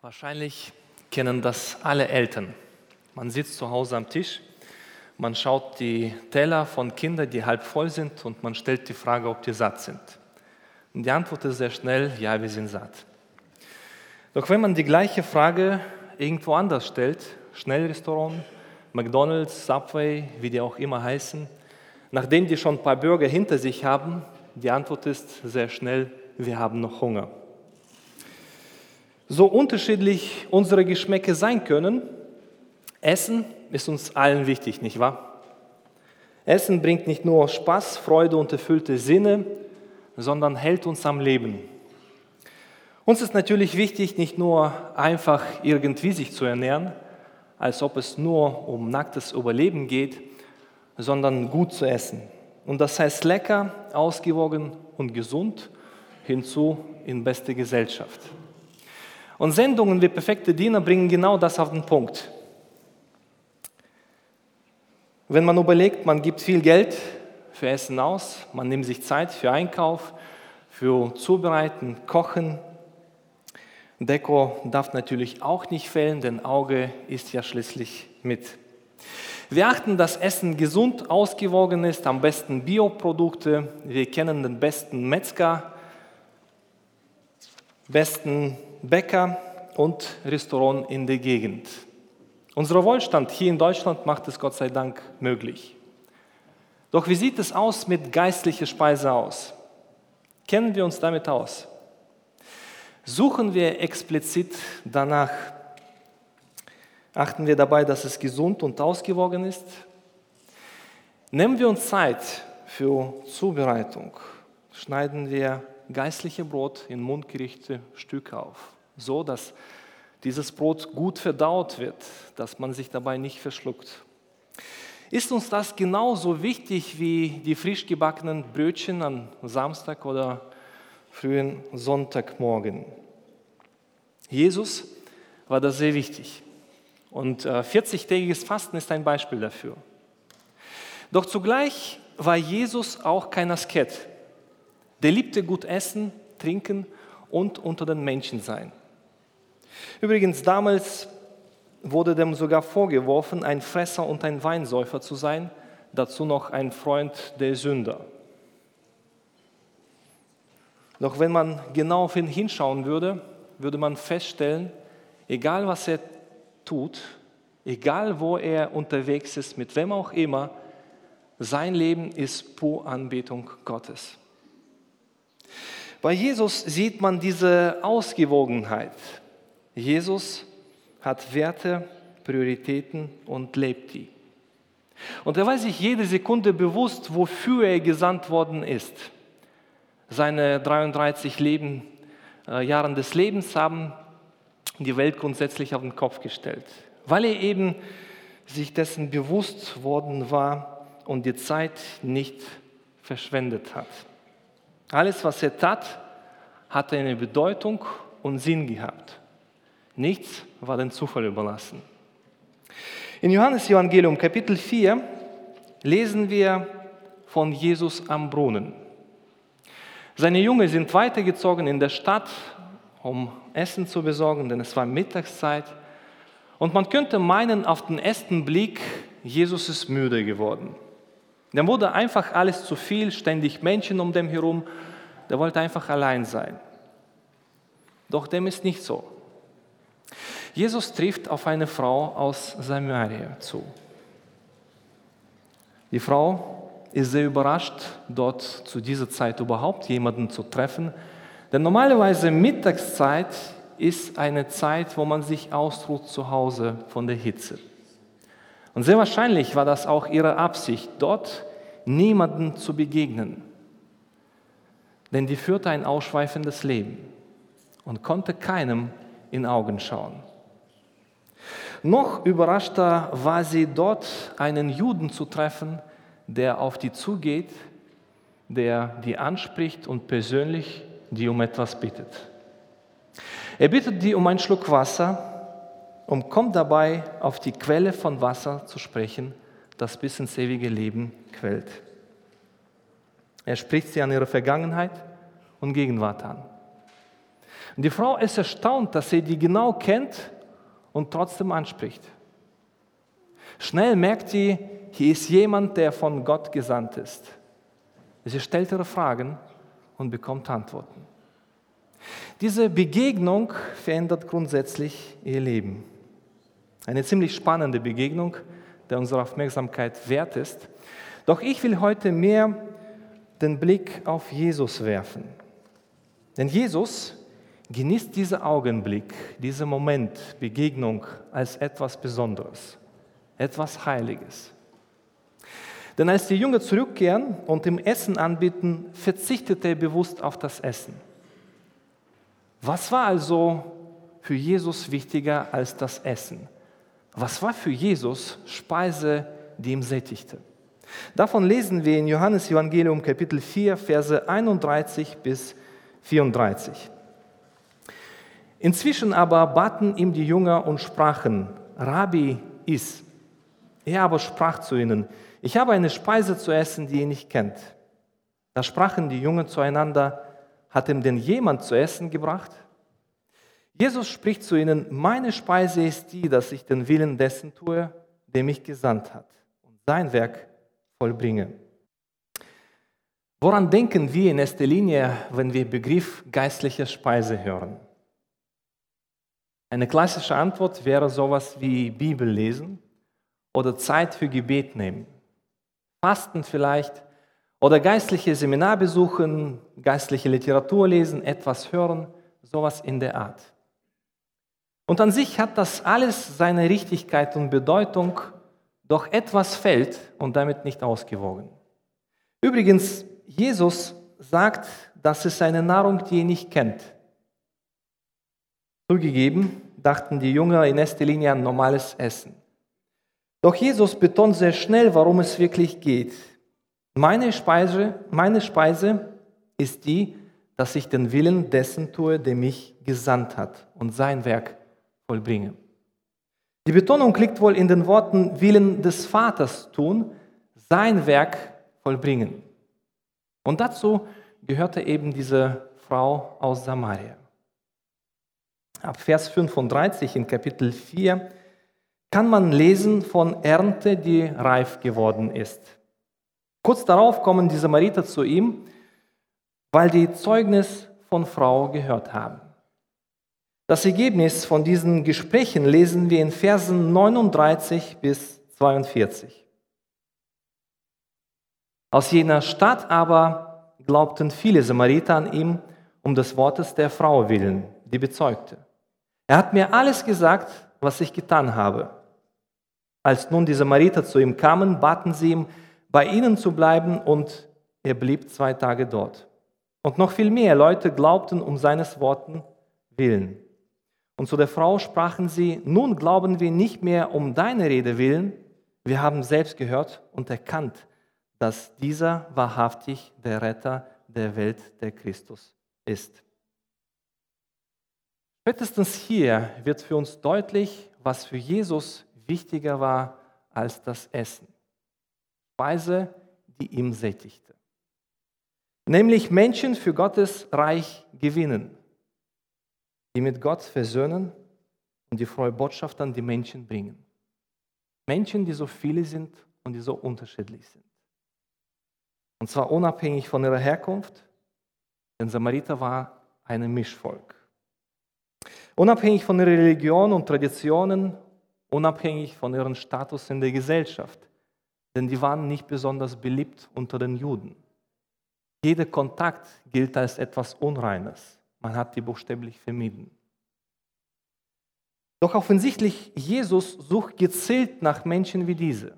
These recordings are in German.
Wahrscheinlich kennen das alle Eltern. Man sitzt zu Hause am Tisch, man schaut die Teller von Kindern, die halb voll sind, und man stellt die Frage, ob die satt sind. Und die Antwort ist sehr schnell, ja, wir sind satt. Doch wenn man die gleiche Frage irgendwo anders stellt, Schnellrestaurant, McDonald's, Subway, wie die auch immer heißen, nachdem die schon ein paar Bürger hinter sich haben, die Antwort ist sehr schnell, wir haben noch Hunger. So unterschiedlich unsere Geschmäcke sein können, Essen ist uns allen wichtig, nicht wahr? Essen bringt nicht nur Spaß, Freude und erfüllte Sinne, sondern hält uns am Leben. Uns ist natürlich wichtig, nicht nur einfach irgendwie sich zu ernähren, als ob es nur um nacktes Überleben geht, sondern gut zu essen. Und das heißt lecker, ausgewogen und gesund, hinzu in beste Gesellschaft. Und Sendungen wie perfekte Diener bringen genau das auf den Punkt. Wenn man überlegt, man gibt viel Geld für Essen aus, man nimmt sich Zeit für Einkauf, für Zubereiten, Kochen. Deko darf natürlich auch nicht fehlen, denn Auge ist ja schließlich mit. Wir achten, dass Essen gesund, ausgewogen ist, am besten Bioprodukte. Wir kennen den besten Metzger, besten Bäcker und Restaurant in der Gegend. Unser Wohlstand hier in Deutschland macht es Gott sei Dank möglich. Doch wie sieht es aus mit geistlicher Speise aus? Kennen wir uns damit aus? Suchen wir explizit danach? Achten wir dabei, dass es gesund und ausgewogen ist? Nehmen wir uns Zeit für Zubereitung? Schneiden wir geistliche Brot in mundgerichte Stücke auf, so dass dieses Brot gut verdaut wird, dass man sich dabei nicht verschluckt. Ist uns das genauso wichtig wie die frisch gebackenen Brötchen am Samstag oder frühen Sonntagmorgen? Jesus war das sehr wichtig. Und 40-tägiges äh, Fasten ist ein Beispiel dafür. Doch zugleich war Jesus auch kein Asket. Der liebte gut essen, trinken und unter den Menschen sein. Übrigens, damals wurde dem sogar vorgeworfen, ein Fresser und ein Weinsäufer zu sein, dazu noch ein Freund der Sünder. Doch wenn man genau auf ihn hinschauen würde, würde man feststellen, egal was er tut, egal wo er unterwegs ist, mit wem auch immer, sein Leben ist pure Anbetung Gottes. Bei Jesus sieht man diese Ausgewogenheit. Jesus hat Werte, Prioritäten und lebt die. Und er weiß sich jede Sekunde bewusst, wofür er gesandt worden ist. Seine 33 Leben, äh, Jahren des Lebens haben die Welt grundsätzlich auf den Kopf gestellt, weil er eben sich dessen bewusst worden war und die Zeit nicht verschwendet hat. Alles, was er tat, hatte eine Bedeutung und Sinn gehabt. Nichts war dem Zufall überlassen. In Johannes Evangelium Kapitel 4 lesen wir von Jesus am Brunnen. Seine Jünger sind weitergezogen in der Stadt, um Essen zu besorgen, denn es war Mittagszeit. Und man könnte meinen, auf den ersten Blick, Jesus ist müde geworden. Dem wurde einfach alles zu viel, ständig Menschen um den herum. Der wollte einfach allein sein. Doch dem ist nicht so. Jesus trifft auf eine Frau aus Samaria zu. Die Frau ist sehr überrascht, dort zu dieser Zeit überhaupt jemanden zu treffen, denn normalerweise Mittagszeit ist eine Zeit, wo man sich ausruht zu Hause von der Hitze. Und sehr wahrscheinlich war das auch ihre Absicht, dort niemanden zu begegnen. Denn die führte ein ausschweifendes Leben und konnte keinem in Augen schauen. Noch überraschter war sie dort, einen Juden zu treffen, der auf die zugeht, der die anspricht und persönlich die um etwas bittet. Er bittet die um einen Schluck Wasser und kommt dabei auf die Quelle von Wasser zu sprechen, das bis ins ewige Leben quält. Er spricht sie an ihre Vergangenheit und Gegenwart an. Und die Frau ist erstaunt, dass sie die genau kennt und trotzdem anspricht. Schnell merkt sie, hier ist jemand, der von Gott gesandt ist. Sie stellt ihre Fragen und bekommt Antworten. Diese Begegnung verändert grundsätzlich ihr Leben. Eine ziemlich spannende Begegnung, der unsere Aufmerksamkeit wert ist. Doch ich will heute mehr den Blick auf Jesus werfen. Denn Jesus genießt diesen Augenblick, diesen Moment, Begegnung als etwas Besonderes, etwas Heiliges. Denn als die Jünger zurückkehren und ihm Essen anbieten, verzichtet er bewusst auf das Essen. Was war also für Jesus wichtiger als das Essen? Was war für Jesus Speise, die ihn sättigte? Davon lesen wir in Johannes Evangelium Kapitel 4, Verse 31 bis 34. Inzwischen aber baten ihm die Jünger und sprachen, Rabbi, iss. Er aber sprach zu ihnen, ich habe eine Speise zu essen, die ihr nicht kennt. Da sprachen die Jungen zueinander, hat ihm denn jemand zu essen gebracht? Jesus spricht zu ihnen, meine Speise ist die, dass ich den Willen dessen tue, der mich gesandt hat und sein Werk vollbringe. Woran denken wir in erster Linie, wenn wir Begriff geistliche Speise hören? Eine klassische Antwort wäre sowas wie Bibel lesen oder Zeit für Gebet nehmen. Fasten vielleicht oder geistliche Seminar besuchen, geistliche Literatur lesen, etwas hören, sowas in der Art. Und an sich hat das alles seine Richtigkeit und Bedeutung, doch etwas fällt und damit nicht ausgewogen. Übrigens, Jesus sagt, das ist eine Nahrung, die ihr nicht kennt. Zugegeben, dachten die Jünger in erster Linie an normales Essen. Doch Jesus betont sehr schnell, warum es wirklich geht. Meine Speise, meine Speise ist die, dass ich den Willen dessen tue, der mich gesandt hat und sein Werk vollbringe. Die Betonung liegt wohl in den Worten Willen des Vaters tun, sein Werk vollbringen. Und dazu gehörte eben diese Frau aus Samaria. Ab Vers 35 in Kapitel 4 kann man lesen von Ernte, die reif geworden ist. Kurz darauf kommen die Samariter zu ihm, weil die Zeugnis von Frau gehört haben. Das Ergebnis von diesen Gesprächen lesen wir in Versen 39 bis 42. Aus jener Stadt aber glaubten viele Samariter an ihm um des Wortes der Frau willen, die bezeugte. Er hat mir alles gesagt, was ich getan habe. Als nun die Samariter zu ihm kamen, baten sie ihm, bei ihnen zu bleiben, und er blieb zwei Tage dort. Und noch viel mehr Leute glaubten um seines Worten willen. Und zu der Frau sprachen sie, nun glauben wir nicht mehr um deine Rede willen, wir haben selbst gehört und erkannt, dass dieser wahrhaftig der Retter der Welt, der Christus ist. Spätestens hier wird für uns deutlich, was für Jesus wichtiger war als das Essen. Speise, die ihm sättigte. Nämlich Menschen für Gottes Reich gewinnen, die mit Gott versöhnen und die frohe Botschaft an die Menschen bringen. Menschen, die so viele sind und die so unterschiedlich sind. Und zwar unabhängig von ihrer Herkunft, denn Samariter war ein Mischvolk. Unabhängig von ihrer Religion und Traditionen unabhängig von ihrem Status in der Gesellschaft, denn die waren nicht besonders beliebt unter den Juden. Jeder Kontakt gilt als etwas Unreines. Man hat die buchstäblich vermieden. Doch offensichtlich, Jesus sucht gezielt nach Menschen wie diese,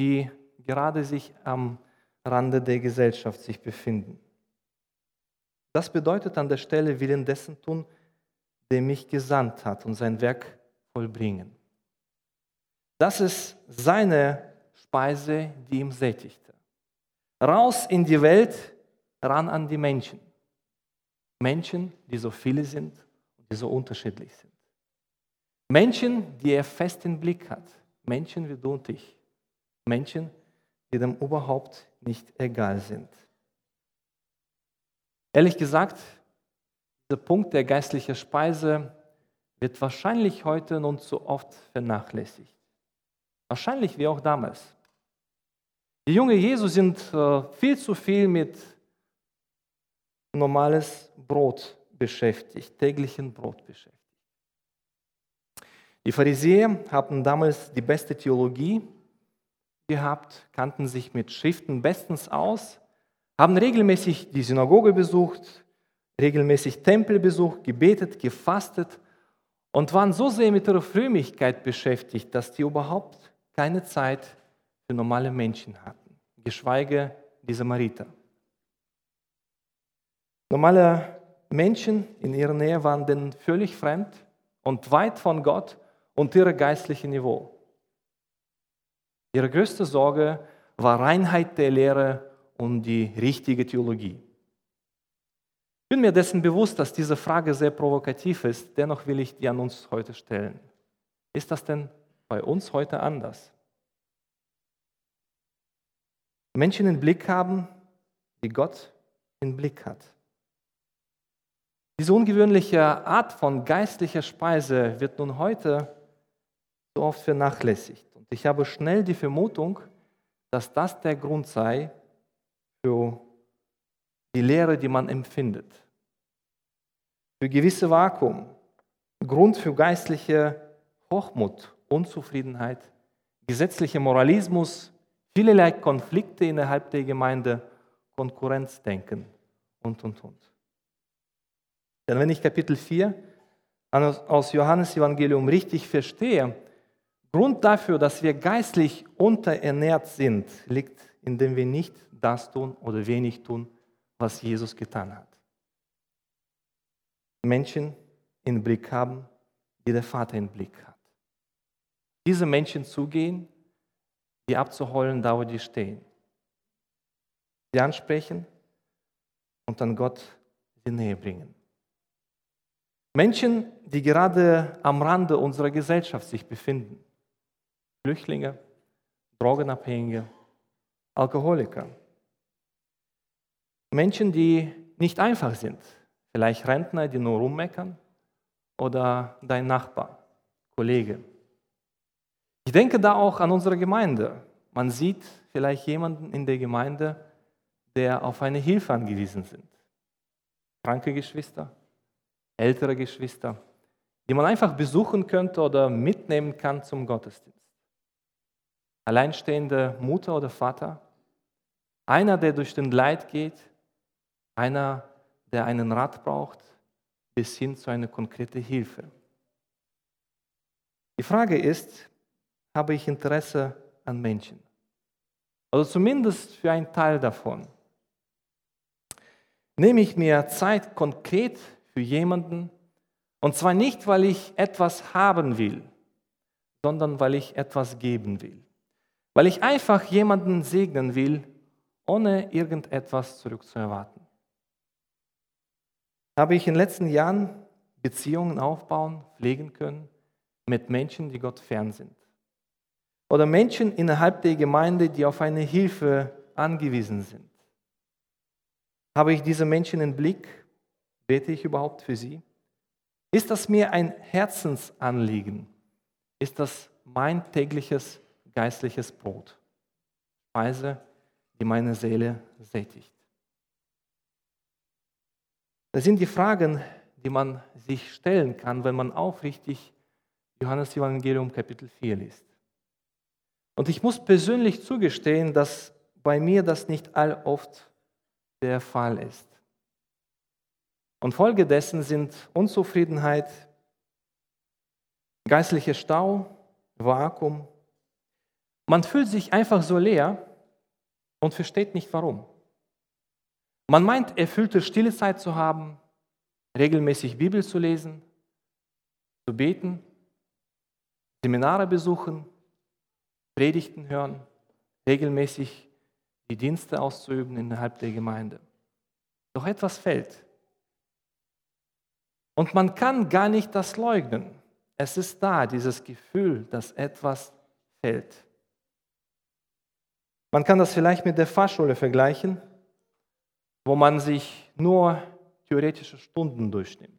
die gerade sich am Rande der Gesellschaft sich befinden. Das bedeutet an der Stelle Willen dessen tun, der mich gesandt hat und sein Werk vollbringen. Das ist seine Speise, die ihm sättigte. Raus in die Welt, ran an die Menschen. Menschen, die so viele sind und die so unterschiedlich sind. Menschen, die er fest im Blick hat. Menschen wie du und ich. Menschen, die dem überhaupt nicht egal sind. Ehrlich gesagt, dieser Punkt der geistlichen Speise wird wahrscheinlich heute nun zu oft vernachlässigt. Wahrscheinlich wie auch damals. Die jungen Jesus sind äh, viel zu viel mit normales Brot beschäftigt, täglichen Brot beschäftigt. Die Pharisäer hatten damals die beste Theologie gehabt, kannten sich mit Schriften bestens aus, haben regelmäßig die Synagoge besucht, regelmäßig Tempel besucht, gebetet, gefastet und waren so sehr mit ihrer Frömmigkeit beschäftigt, dass die überhaupt keine Zeit für normale Menschen hatten, geschweige die Samariter. Normale Menschen in ihrer Nähe waren denn völlig fremd und weit von Gott und ihrem geistlichen Niveau. Ihre größte Sorge war Reinheit der Lehre und die richtige Theologie. Ich bin mir dessen bewusst, dass diese Frage sehr provokativ ist, dennoch will ich die an uns heute stellen. Ist das denn bei uns heute anders? Menschen im Blick haben, die Gott im Blick hat. Diese ungewöhnliche Art von geistlicher Speise wird nun heute so oft vernachlässigt. Und ich habe schnell die Vermutung, dass das der Grund sei für die Lehre, die man empfindet. Für gewisse Vakuum, Grund für geistliche Hochmut, Unzufriedenheit, gesetzlicher Moralismus, vielerlei Konflikte innerhalb der Gemeinde, Konkurrenzdenken und, und, und. Denn wenn ich Kapitel 4 aus Johannes Evangelium richtig verstehe, Grund dafür, dass wir geistlich unterernährt sind, liegt, indem wir nicht das tun oder wenig tun, was Jesus getan hat. Menschen im Blick haben, die der Vater im Blick hat. Diese Menschen zugehen, die abzuholen, da wo die stehen. Sie ansprechen und dann Gott sie näher bringen. Menschen, die gerade am Rande unserer Gesellschaft sich befinden. Flüchtlinge, Drogenabhängige, Alkoholiker. Menschen, die nicht einfach sind. Vielleicht Rentner, die nur rummeckern oder dein Nachbar, Kollege. Ich denke da auch an unsere Gemeinde. Man sieht vielleicht jemanden in der Gemeinde, der auf eine Hilfe angewiesen sind. Kranke Geschwister, ältere Geschwister, die man einfach besuchen könnte oder mitnehmen kann zum Gottesdienst. Alleinstehende Mutter oder Vater, einer, der durch den Leid geht, einer, der einen Rat braucht, bis hin zu einer konkreten Hilfe. Die Frage ist, habe ich Interesse an Menschen? Also zumindest für einen Teil davon. Nehme ich mir Zeit konkret für jemanden, und zwar nicht, weil ich etwas haben will, sondern weil ich etwas geben will. Weil ich einfach jemanden segnen will, ohne irgendetwas zurückzuerwarten. Habe ich in den letzten Jahren Beziehungen aufbauen, pflegen können mit Menschen, die Gott fern sind. Oder Menschen innerhalb der Gemeinde, die auf eine Hilfe angewiesen sind. Habe ich diese Menschen im Blick? Bete ich überhaupt für sie? Ist das mir ein Herzensanliegen? Ist das mein tägliches geistliches Brot? Speise, die meine Seele sättigt. Das sind die Fragen, die man sich stellen kann, wenn man aufrichtig Johannes Evangelium Kapitel 4 liest. Und ich muss persönlich zugestehen, dass bei mir das nicht alloft der Fall ist. Und Folge dessen sind Unzufriedenheit, geistlicher Stau, Vakuum. Man fühlt sich einfach so leer und versteht nicht warum. Man meint, erfüllte stille Zeit zu haben, regelmäßig Bibel zu lesen, zu beten, Seminare besuchen, Predigten hören, regelmäßig die Dienste auszuüben innerhalb der Gemeinde. Doch etwas fällt. Und man kann gar nicht das leugnen. Es ist da, dieses Gefühl, dass etwas fällt. Man kann das vielleicht mit der Fahrschule vergleichen, wo man sich nur theoretische Stunden durchnimmt.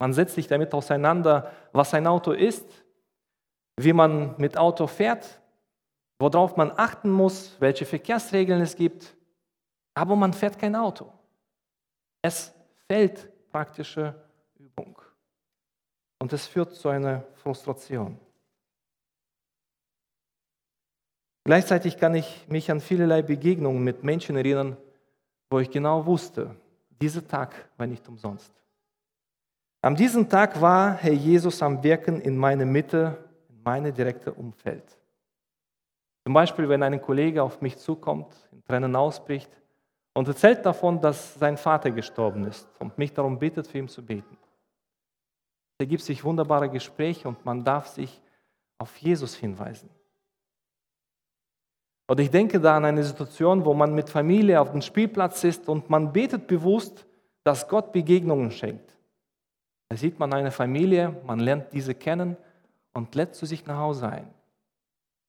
Man setzt sich damit auseinander, was ein Auto ist, wie man mit Auto fährt, worauf man achten muss, welche Verkehrsregeln es gibt, aber man fährt kein Auto. Es fällt praktische. Und es führt zu einer Frustration. Gleichzeitig kann ich mich an vielerlei Begegnungen mit Menschen erinnern, wo ich genau wusste, dieser Tag war nicht umsonst. An diesem Tag war Herr Jesus am Wirken in meiner Mitte, in meinem direkten Umfeld. Zum Beispiel, wenn ein Kollege auf mich zukommt, in Tränen ausbricht und erzählt davon, dass sein Vater gestorben ist und mich darum bittet, für ihn zu beten. Es ergibt sich wunderbare Gespräche und man darf sich auf Jesus hinweisen. Oder ich denke da an eine Situation, wo man mit Familie auf dem Spielplatz ist und man betet bewusst, dass Gott Begegnungen schenkt. Da sieht man eine Familie, man lernt diese kennen und lädt zu sich nach Hause ein.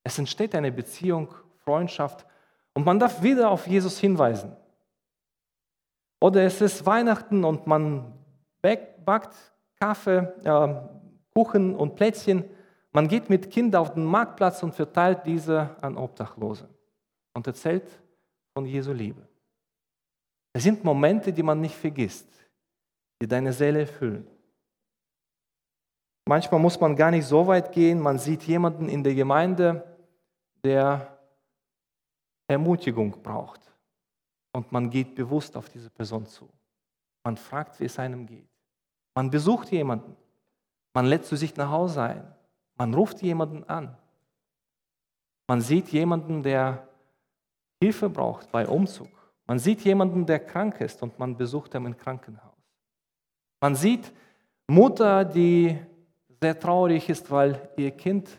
Es entsteht eine Beziehung, Freundschaft und man darf wieder auf Jesus hinweisen. Oder es ist Weihnachten und man backt Kaffee, äh, Kuchen und Plätzchen man geht mit Kindern auf den Marktplatz und verteilt diese an Obdachlose und erzählt von Jesu Liebe. Es sind Momente, die man nicht vergisst, die deine Seele erfüllen. Manchmal muss man gar nicht so weit gehen, man sieht jemanden in der Gemeinde, der Ermutigung braucht. Und man geht bewusst auf diese Person zu. Man fragt, wie es einem geht. Man besucht jemanden. Man lädt zu sich nach Hause ein. Man ruft jemanden an. Man sieht jemanden, der Hilfe braucht bei Umzug. Man sieht jemanden, der krank ist und man besucht ihn im Krankenhaus. Man sieht Mutter, die sehr traurig ist, weil ihr Kind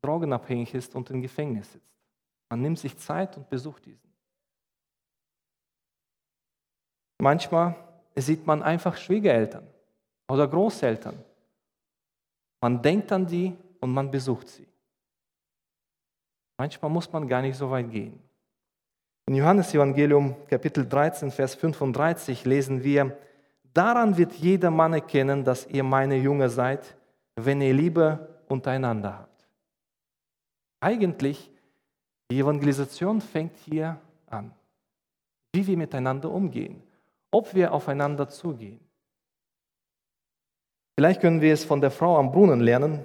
drogenabhängig ist und im Gefängnis sitzt. Man nimmt sich Zeit und besucht diesen. Manchmal sieht man einfach Schwiegereltern oder Großeltern. Man denkt an die und man besucht sie. Manchmal muss man gar nicht so weit gehen. In Johannes Evangelium Kapitel 13, Vers 35 lesen wir, Daran wird jeder Mann erkennen, dass ihr meine Jünger seid, wenn ihr Liebe untereinander habt. Eigentlich, die Evangelisation fängt hier an. Wie wir miteinander umgehen, ob wir aufeinander zugehen. Vielleicht können wir es von der Frau am Brunnen lernen,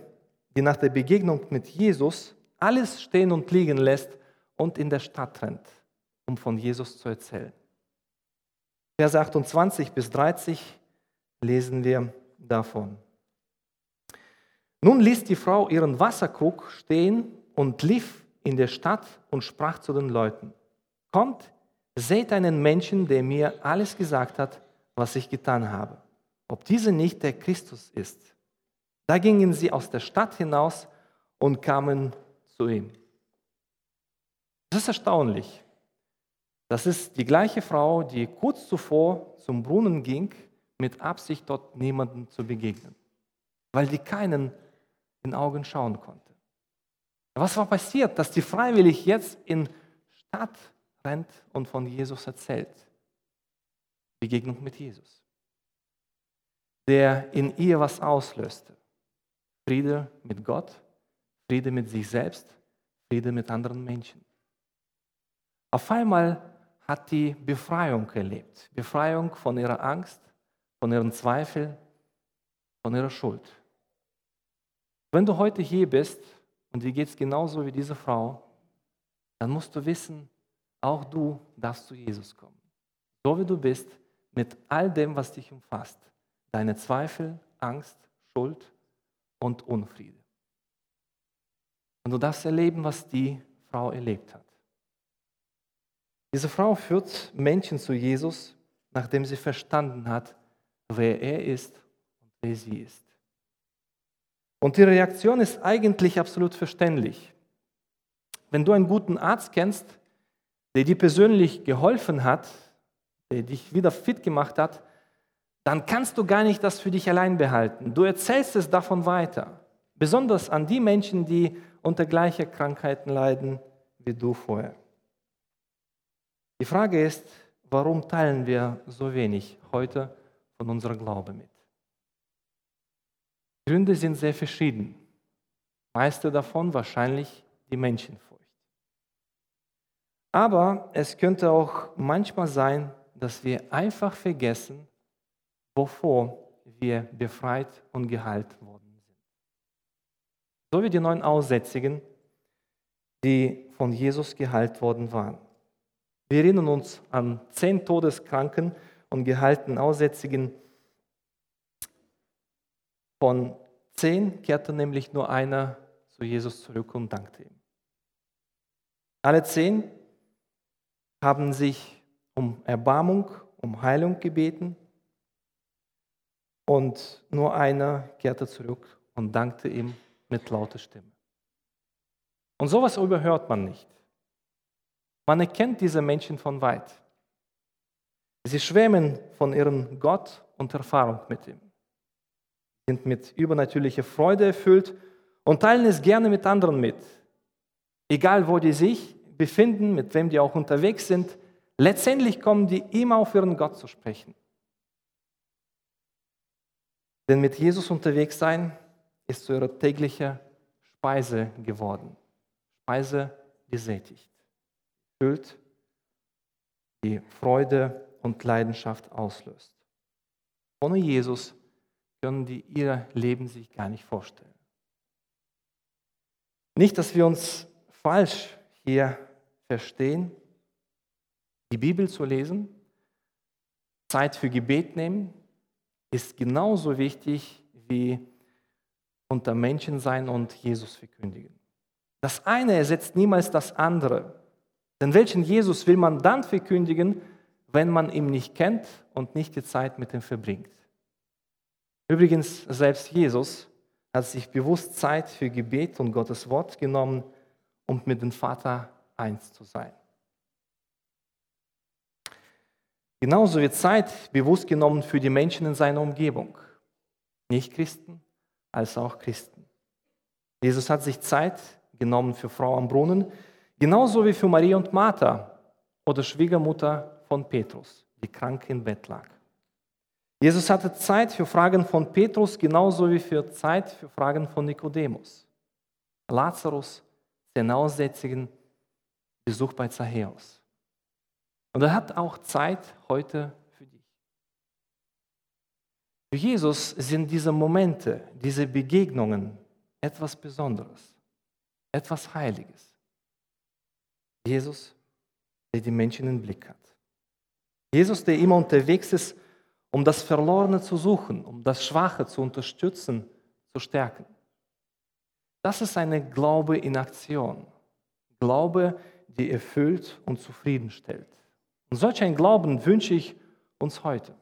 die nach der Begegnung mit Jesus alles stehen und liegen lässt und in der Stadt rennt, um von Jesus zu erzählen. Vers 28 bis 30 lesen wir davon. Nun ließ die Frau ihren Wasserkrug stehen und lief in der Stadt und sprach zu den Leuten, Kommt, seht einen Menschen, der mir alles gesagt hat, was ich getan habe, ob dieser nicht der Christus ist. Da gingen sie aus der Stadt hinaus und kamen zu ihm. Das ist erstaunlich. Das ist die gleiche Frau, die kurz zuvor zum Brunnen ging, mit Absicht dort niemandem zu begegnen, weil die keinen in Augen schauen konnte. Was war passiert, dass die freiwillig jetzt in Stadt rennt und von Jesus erzählt? Begegnung mit Jesus, der in ihr was auslöste. Friede mit Gott, Friede mit sich selbst, Friede mit anderen Menschen. Auf einmal hat die Befreiung erlebt. Befreiung von ihrer Angst, von ihren Zweifeln, von ihrer Schuld. Wenn du heute hier bist und dir geht es genauso wie diese Frau, dann musst du wissen, auch du darfst zu Jesus kommen. So wie du bist, mit all dem, was dich umfasst. Deine Zweifel, Angst, Schuld, und Unfriede. Und du darfst erleben, was die Frau erlebt hat. Diese Frau führt Menschen zu Jesus, nachdem sie verstanden hat, wer er ist und wer sie ist. Und die Reaktion ist eigentlich absolut verständlich. Wenn du einen guten Arzt kennst, der dir persönlich geholfen hat, der dich wieder fit gemacht hat, dann kannst du gar nicht das für dich allein behalten. Du erzählst es davon weiter. Besonders an die Menschen, die unter gleichen Krankheiten leiden wie du vorher. Die Frage ist, warum teilen wir so wenig heute von unserem Glaube mit. Gründe sind sehr verschieden. Meiste davon wahrscheinlich die Menschenfurcht. Aber es könnte auch manchmal sein, dass wir einfach vergessen, wovor wir befreit und geheilt worden sind. So wie die neun Aussätzigen, die von Jesus geheilt worden waren. Wir erinnern uns an zehn Todeskranken und gehaltenen Aussätzigen. Von zehn kehrte nämlich nur einer zu Jesus zurück und dankte ihm. Alle zehn haben sich um Erbarmung, um Heilung gebeten und nur einer kehrte zurück und dankte ihm mit lauter Stimme. Und sowas überhört man nicht. Man erkennt diese Menschen von weit. Sie schwärmen von ihrem Gott und Erfahrung mit ihm, sind mit übernatürlicher Freude erfüllt und teilen es gerne mit anderen mit. Egal wo die sich befinden, mit wem die auch unterwegs sind, letztendlich kommen die immer auf ihren Gott zu sprechen. Denn mit Jesus unterwegs sein ist zu ihrer täglichen Speise geworden. Speise, die sättigt, füllt, die Freude und Leidenschaft auslöst. Ohne Jesus können die ihr Leben sich gar nicht vorstellen. Nicht, dass wir uns falsch hier verstehen, die Bibel zu lesen, Zeit für Gebet nehmen, ist genauso wichtig wie unter Menschen sein und Jesus verkündigen. Das eine ersetzt niemals das andere. Denn welchen Jesus will man dann verkündigen, wenn man ihn nicht kennt und nicht die Zeit mit ihm verbringt? Übrigens, selbst Jesus hat sich bewusst Zeit für Gebet und Gottes Wort genommen, um mit dem Vater eins zu sein. Genauso wird Zeit bewusst genommen für die Menschen in seiner Umgebung. Nicht Christen, als auch Christen. Jesus hat sich Zeit genommen für Frau am Brunnen, genauso wie für Maria und Martha oder Schwiegermutter von Petrus, die krank im Bett lag. Jesus hatte Zeit für Fragen von Petrus, genauso wie für Zeit für Fragen von Nikodemus. Lazarus, den Aussätzigen, Besuch bei Zachäus. Und er hat auch Zeit heute für dich. Für Jesus sind diese Momente, diese Begegnungen etwas Besonderes, etwas Heiliges. Jesus, der die Menschen im Blick hat. Jesus, der immer unterwegs ist, um das Verlorene zu suchen, um das Schwache zu unterstützen, zu stärken. Das ist eine Glaube in Aktion. Glaube, die erfüllt und zufriedenstellt. Und solch ein Glauben wünsche ich uns heute.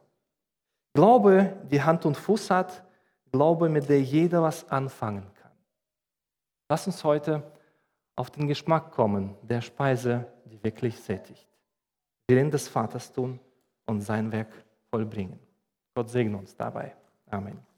Glaube, die Hand und Fuß hat, Glaube, mit der jeder was anfangen kann. Lass uns heute auf den Geschmack kommen der Speise, die wirklich sättigt. Willen des Vaters tun und sein Werk vollbringen. Gott segne uns dabei. Amen.